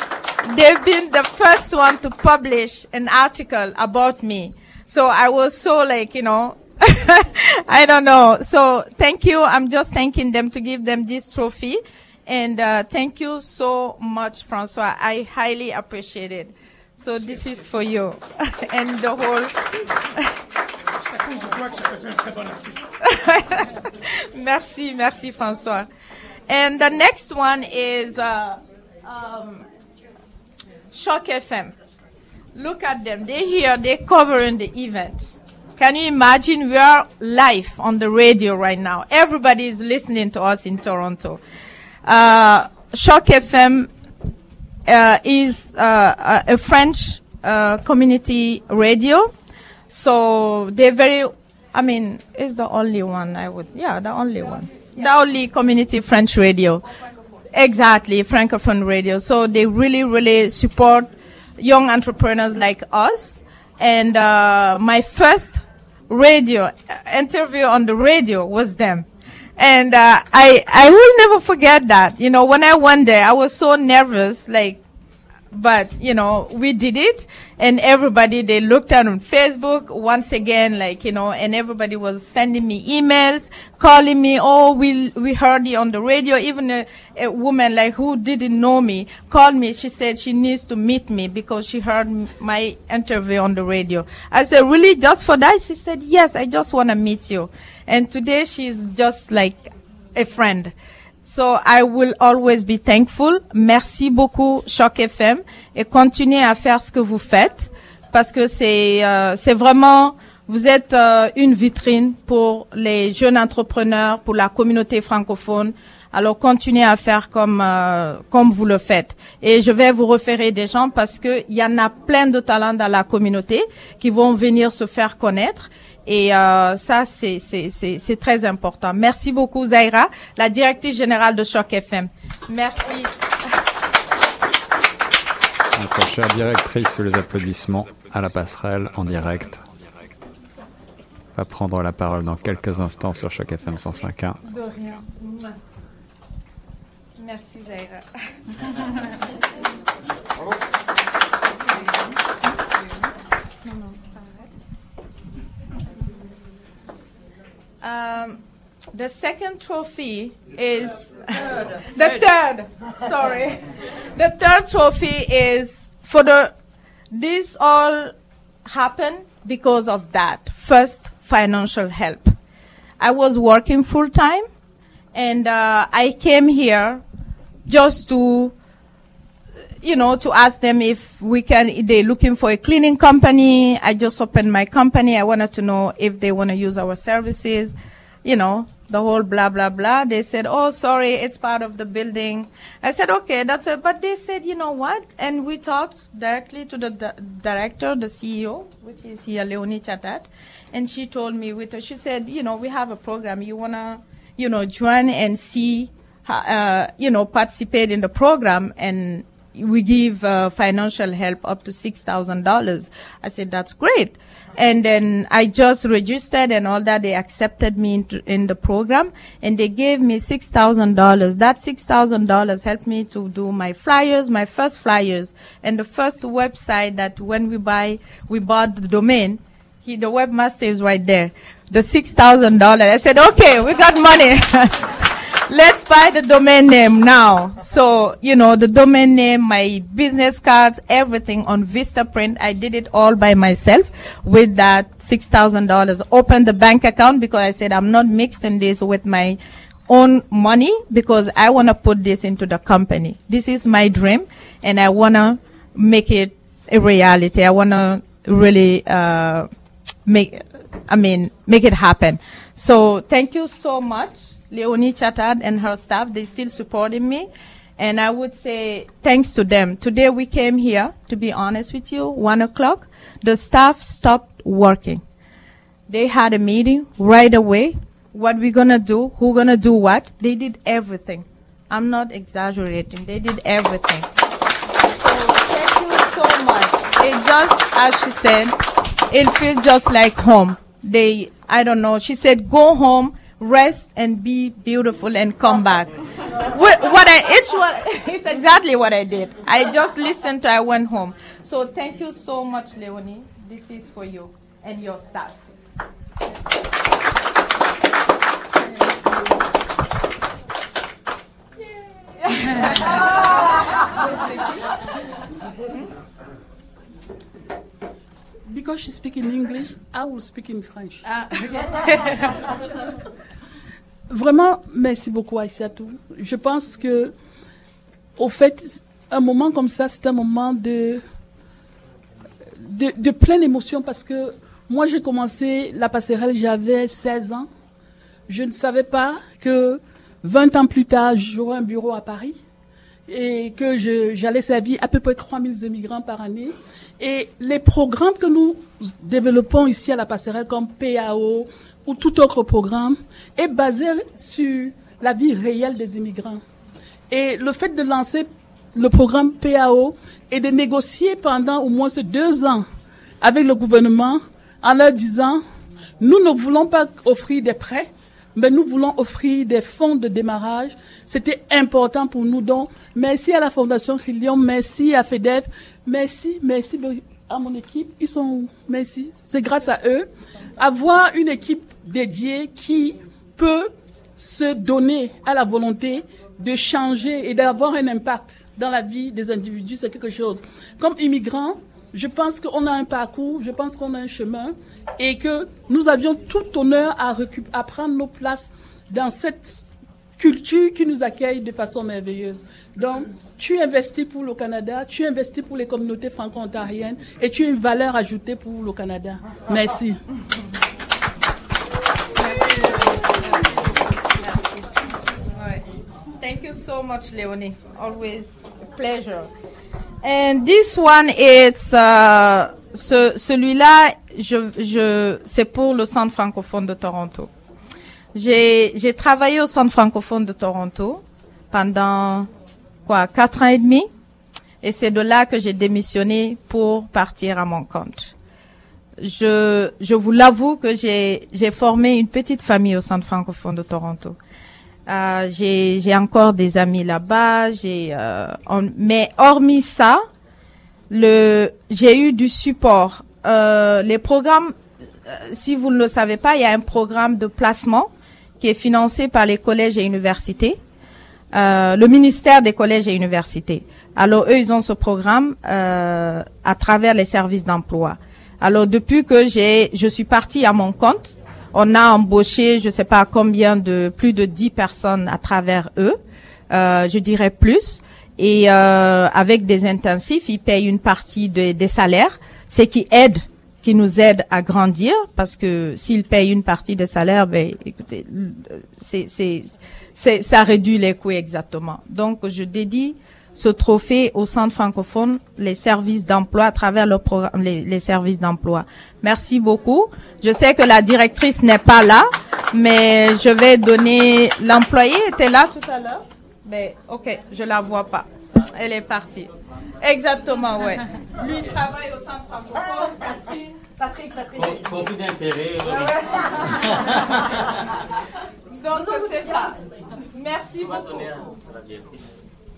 they've been the first one to publish an article about me. So I was so like, you know, *laughs* I don't know. So thank you. I'm just thanking them to give them this trophy. And uh, thank you so much, Francois. I highly appreciate it. So this is for you *laughs* and the whole. *laughs* merci, merci, François. And the next one is uh, um, CHOQ FM. Look at them. They're here. They're covering the event. Can you imagine? We are live on the radio right now. Everybody is listening to us in Toronto. Uh, CHOQ FM uh, is uh, a French uh, community radio. So they're very, I mean, it's the only one I would, yeah, the only one the only community French radio. Exactly, Francophone radio. So they really, really support young entrepreneurs like us. And uh, my first radio interview on the radio was them. And uh, I I will never forget that. You know, when I went there, I was so nervous, like but you know we did it and everybody they looked at on facebook once again like you know and everybody was sending me emails calling me oh we we heard you on the radio. Even a, a woman like who didn't know me called me. She said she needs to meet me because she heard my interview on the radio. I said really? Just for that? She said yes i just want to meet you. And today she's just like a friend So I will always be thankful. Merci beaucoup Choc FM et continuez à faire ce que vous faites parce que c'est euh, c'est vraiment vous êtes euh, une vitrine pour les jeunes entrepreneurs, pour la communauté francophone. Alors continuez à faire comme euh, comme vous le faites. Et je vais vous référer des gens parce que il y en a plein de talents dans la communauté qui vont venir se faire connaître. Et euh, ça, c'est très important. Merci beaucoup, Zaira, la directrice générale de Choc FM. Merci. Notre chère directrice, sous les applaudissements à la passerelle en direct, va prendre la parole dans quelques instants sur Choc FM 105.1. De rien. Merci, Zaira. Um, the second trophy is *laughs* the third. Sorry, the third trophy is for the. This all happened because of that first financial help. I was working full time, and uh, I came here just to you know, to ask them if we can, they're looking for a cleaning company. I just opened my company. I wanted to know if they want to use our services, you know, the whole blah, blah, blah. They said, oh, sorry, it's part of the building. I said, okay, that's it. But they said, you know what? And we talked directly to the di- director, the CEO, which is here, Leonie Tchatat. And she told me with her, she said, you know, we have a program. You want to, you know, join and see, uh, you know, participate in the program and we give uh, financial help up to six thousand dollars. I said that's great, and then I just registered and all that. They accepted me in the program, and they gave me six thousand dollars. That six thousand dollars helped me to do my flyers, my first flyers, and the first website that when we buy, we bought the domain. He, the webmaster is right there. The six thousand dollars. I said, okay, we got money. *laughs* Let's buy the domain name now. So, you know, the domain name, my business cards, everything on Vistaprint. I did it all by myself with that $6,000. Opened the bank account because I said I'm not mixing this with my own money because I want to put this into the company. This is my dream and I want to make it a reality. I want to really, uh, make, I mean, make it happen. So thank you so much. Leonie Tchatat and her staff, they still supporting me. And I would say thanks to them. Today we came here, to be honest with you, one o'clock. The staff stopped working. They had a meeting right away. What we're gonna do, who gonna do what. They did everything. I'm not exaggerating. They did everything. So thank you so much. It just, as she said, it feels just like home. They, I don't know. She said, go home, rest and be beautiful and come back. what, what I, it's *laughs* what, it's exactly what I did. I just listened to, I went home. So thank you so much, Leonie. This is for you and your staff. Because she speaks in English, I will speak in French. Ah. *laughs* Vraiment, merci beaucoup Aïssatou. Je pense que, au fait, un moment comme ça, c'est un moment de, de, de pleine émotion parce que moi, j'ai commencé la passerelle, j'avais 16 ans. Je ne savais pas que 20 ans plus tard, j'aurais un bureau à Paris et que j'allais servir à peu près 3000 immigrants par année. Et les programmes que nous développons ici à la passerelle, comme PAO ou tout autre programme, est basé sur la vie réelle des immigrants. Et le fait de lancer le programme PAO et de négocier pendant au moins ces deux ans avec le gouvernement en leur disant, nous ne voulons pas offrir des prêts, mais nous voulons offrir des fonds de démarrage. C'était important pour nous. Donc, merci à la Fondation Trillium, merci à FEDEF, merci, merci à mon équipe. Ils sont, merci. C'est grâce à eux. Avoir une équipe dédiée qui peut se donner à la volonté de changer et d'avoir un impact dans la vie des individus, c'est quelque chose. Comme immigrants, je pense qu'on a un parcours, je pense qu'on a un chemin et que nous avions tout honneur à, à prendre nos places dans cette culture qui nous accueille de façon merveilleuse. Donc, tu investis pour le Canada, tu investis pour les communautés franco-ontariennes et tu as une valeur ajoutée pour le Canada. Merci. Thank you so much, Leonie. Always a pleasure. And this one is uh, ce, celui-là, je, je, c'est pour le Centre francophone de Toronto. J'ai, j'ai travaillé au Centre francophone de Toronto pendant quoi quatre ans et demi, et c'est de là que j'ai démissionné pour partir à mon compte. Je, je vous l'avoue que j'ai, j'ai formé une petite famille au Centre francophone de Toronto. Euh, j'ai encore des amis là-bas. Euh, mais hormis ça, j'ai eu du support. Euh, les programmes, euh, si vous ne le savez pas, il y a un programme de placement qui est financé par les collèges et universités, euh, le ministère des collèges et universités. Alors eux, ils ont ce programme euh, à travers les services d'emploi. Alors depuis que j'ai, je suis partie à mon compte, on a embauché, je sais pas combien de plus de 10 personnes à travers eux, euh, je dirais plus. Et euh, avec des intensifs, ils payent une partie de- des salaires, ce qui aide, qui nous aide à grandir, parce que s'ils payent une partie des salaires, ben écoutez, c'est c'est c'est ça réduit les coûts exactement. Donc je dédie ce trophée au centre francophone, les services d'emploi à travers le programme, les, les services d'emploi. Merci beaucoup. Je sais que la directrice n'est pas là, mais je vais donner. L'employé était là tout à l'heure, mais ok, je la vois pas. Elle est partie. Exactement, ouais. Lui il travaille au centre francophone, Catherine. Patrick, Patrick. Con- Conflit d'intérêt. *laughs* Donc c'est ça. Merci beaucoup.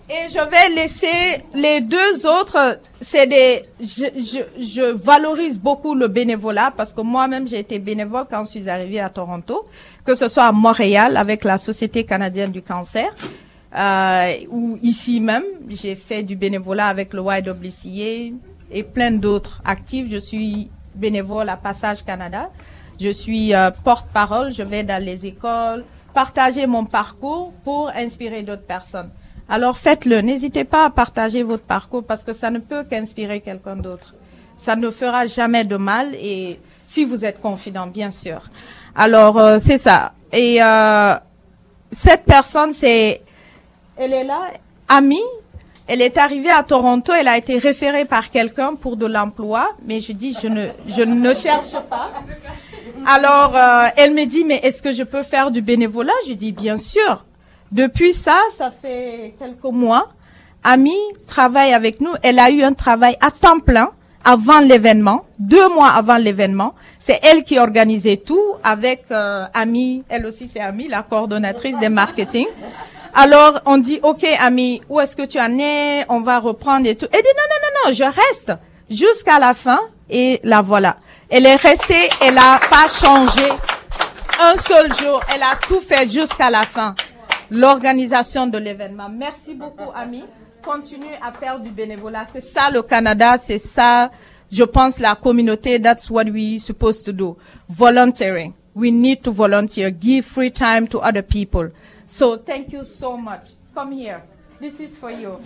Et je vais laisser les deux autres. C'est des. Je, je, je valorise beaucoup le bénévolat parce que moi-même j'ai été bénévole quand je suis arrivée à Toronto, que ce soit à Montréal avec la Société canadienne du cancer, euh, ou ici même j'ai fait du bénévolat avec le YWCA et plein d'autres actifs. Je suis bénévole à Passage Canada. Je suis euh, porte-parole. Je vais dans les écoles partager mon parcours pour inspirer d'autres personnes. Alors faites-le. N'hésitez pas à partager votre parcours parce que ça ne peut qu'inspirer quelqu'un d'autre. Ça ne fera jamais de mal et si vous êtes confident, bien sûr. Alors euh, c'est ça. Et euh, cette personne, c'est, elle est là, amie. Elle est arrivée à Toronto. Elle a été référée par quelqu'un pour de l'emploi, mais je dis je ne, je ne cherche pas. Alors, euh, elle me dit, mais est-ce que je peux faire du bénévolat? Je dis, bien sûr. Depuis ça, ça fait quelques mois. Ami travaille avec nous. Elle a eu un travail à temps plein avant l'événement, deux mois avant l'événement. C'est elle qui organisait tout avec euh, Ami. Elle aussi, c'est Ami, la coordonnatrice des marketing. Alors, on dit, OK, Ami, où est-ce que tu en es? On va reprendre et tout. Elle dit, non, non, non, non, je reste jusqu'à la fin. Et la voilà. Elle est restée, elle a pas changé un seul jour. Elle a tout fait jusqu'à la fin. L'organisation de l'événement. Merci beaucoup, Ami. Continue à faire du bénévolat. C'est ça le Canada, c'est ça, je pense, la communauté. That's what we supposed to do. Volunteering. We need to volunteer. Give free time to other people. So thank you so much. Come here. This is for you.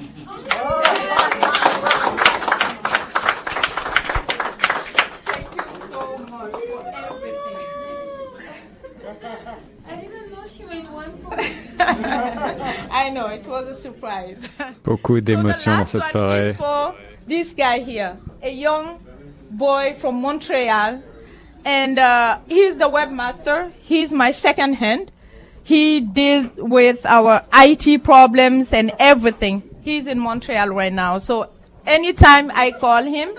*laughs* I know, it was a surprise. *laughs* Beaucoup d'émotions dans So the cette soirée. for this guy here, a young boy from Montreal, and uh, he's the webmaster. He's my second hand. He deals with our IT problems and everything. He's in Montreal right now, so anytime I call him,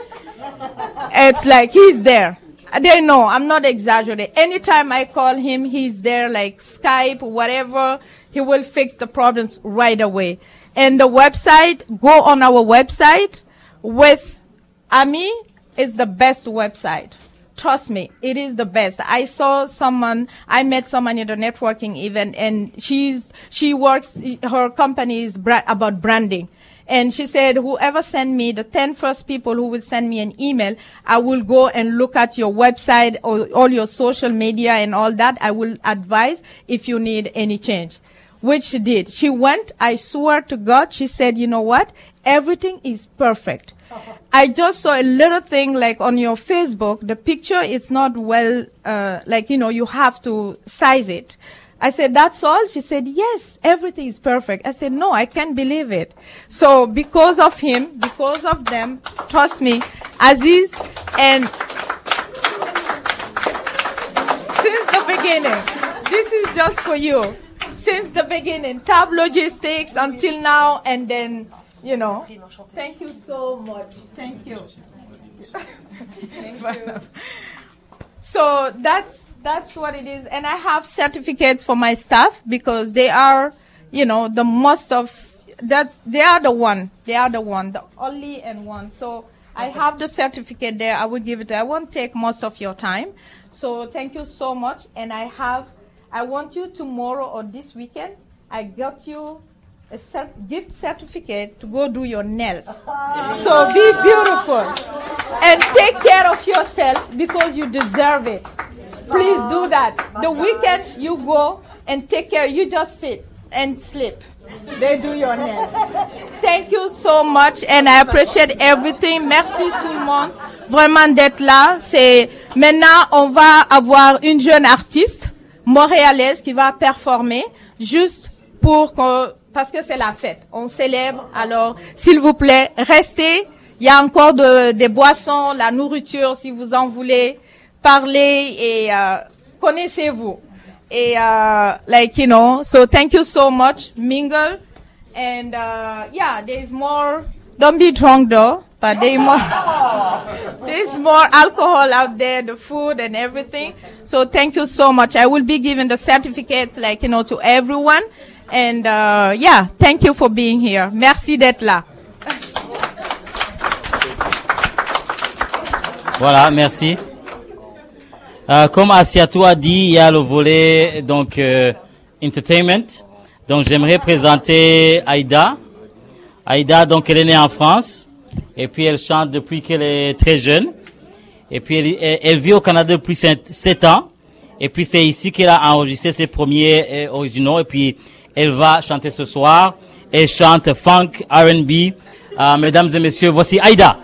it's like he's there. They know I'm not exaggerating. Anytime I call him, he's there, like Skype, whatever. He will fix the problems right away. And the website, go on our website with Ami is the best website. Trust me, it is the best. I saw someone, I met someone at a networking event and she's, she works, her company is bra- about branding. And she said, whoever send me, the 10 first people who will send me an email, I will go and look at your website or all your social media and all that. I will advise if you need any change. Which she did. She went, I swear to God, she said, you know what? Everything is perfect. I just saw a little thing like on your Facebook, the picture is not well, uh, like, you know, you have to size it. I said, that's all? She said, yes, everything is perfect. I said, no, I can't believe it. So because of him, because of them, trust me, Aziz and since the beginning, this is just for you. Since the beginning, Taab Logistics until now, and then, you know, thank you so much. Thank you. *laughs* Thank you. So that's that's what it is, and I have certificates for my staff because they are, you know, the most of that's they are the one, they are the one, the only and one. So I have the certificate there. I will give it. I won't take most of your time. So thank you so much, and I have. I want you tomorrow or this weekend. I got you a cert- gift certificate to go do your nails. *laughs* So be beautiful and take care of yourself because you deserve it. Please do that. The weekend you go and take care. You just sit and sleep. They do your nails. Thank you so much and I appreciate everything. Merci tout le monde vraiment d'être là. C'est maintenant on va avoir une jeune artiste montréalaise qui va performer juste pour que parce que c'est la fête. On célèbre. Alors, s'il vous plaît, restez. Il y a encore de, des boissons, la nourriture, si vous en voulez. Parlez et euh, connaissez-vous. Et uh, like you know, so thank you so much, mingle, and uh, yeah, there's more Don't be drunk though, but they more, *laughs* there's more alcohol out there, the food and everything. So thank you so much. I will be giving the certificates like, you know, to everyone. And, uh, yeah, thank you for being here. Merci d'être là. Voilà, merci. Euh, comme Asiatou a dit, il y a le volet donc euh, entertainment. Donc j'aimerais présenter Aïda. Aïda, donc elle est née en France et puis elle chante depuis qu'elle est très jeune. Et puis elle, elle- vit au Canada depuis 7 ans. Et puis c'est ici qu'elle a enregistré ses premiers euh, originaux. Et puis elle va chanter ce soir. Elle chante funk, R&B. Euh, mesdames et messieurs, voici Aïda.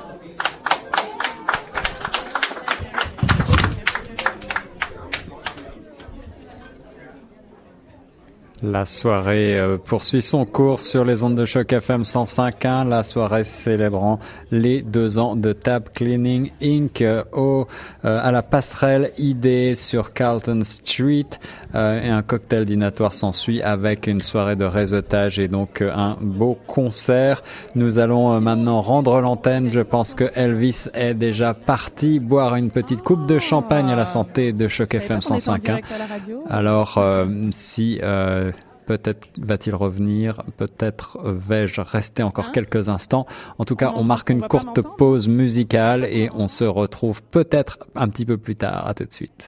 La soirée euh, poursuit son cours sur les ondes de choc FM 105.1. La soirée célébrant les deux ans de Tab Cleaning Inc. au, euh, à la passerelle ID sur Carlton Street. Euh, et un cocktail dînatoire s'ensuit avec une soirée de réseautage et donc euh, un beau concert. Nous allons euh, maintenant rendre l'antenne. Je pense que Elvis est déjà parti boire une petite coupe de champagne à la santé de choc FM 105.1. Alors, euh, si euh, peut-être va-t-il revenir, peut-être vais-je rester encore quelques instants. En tout cas, on marque une courte pause musicale et on se retrouve peut-être un petit peu plus tard. À tout de suite.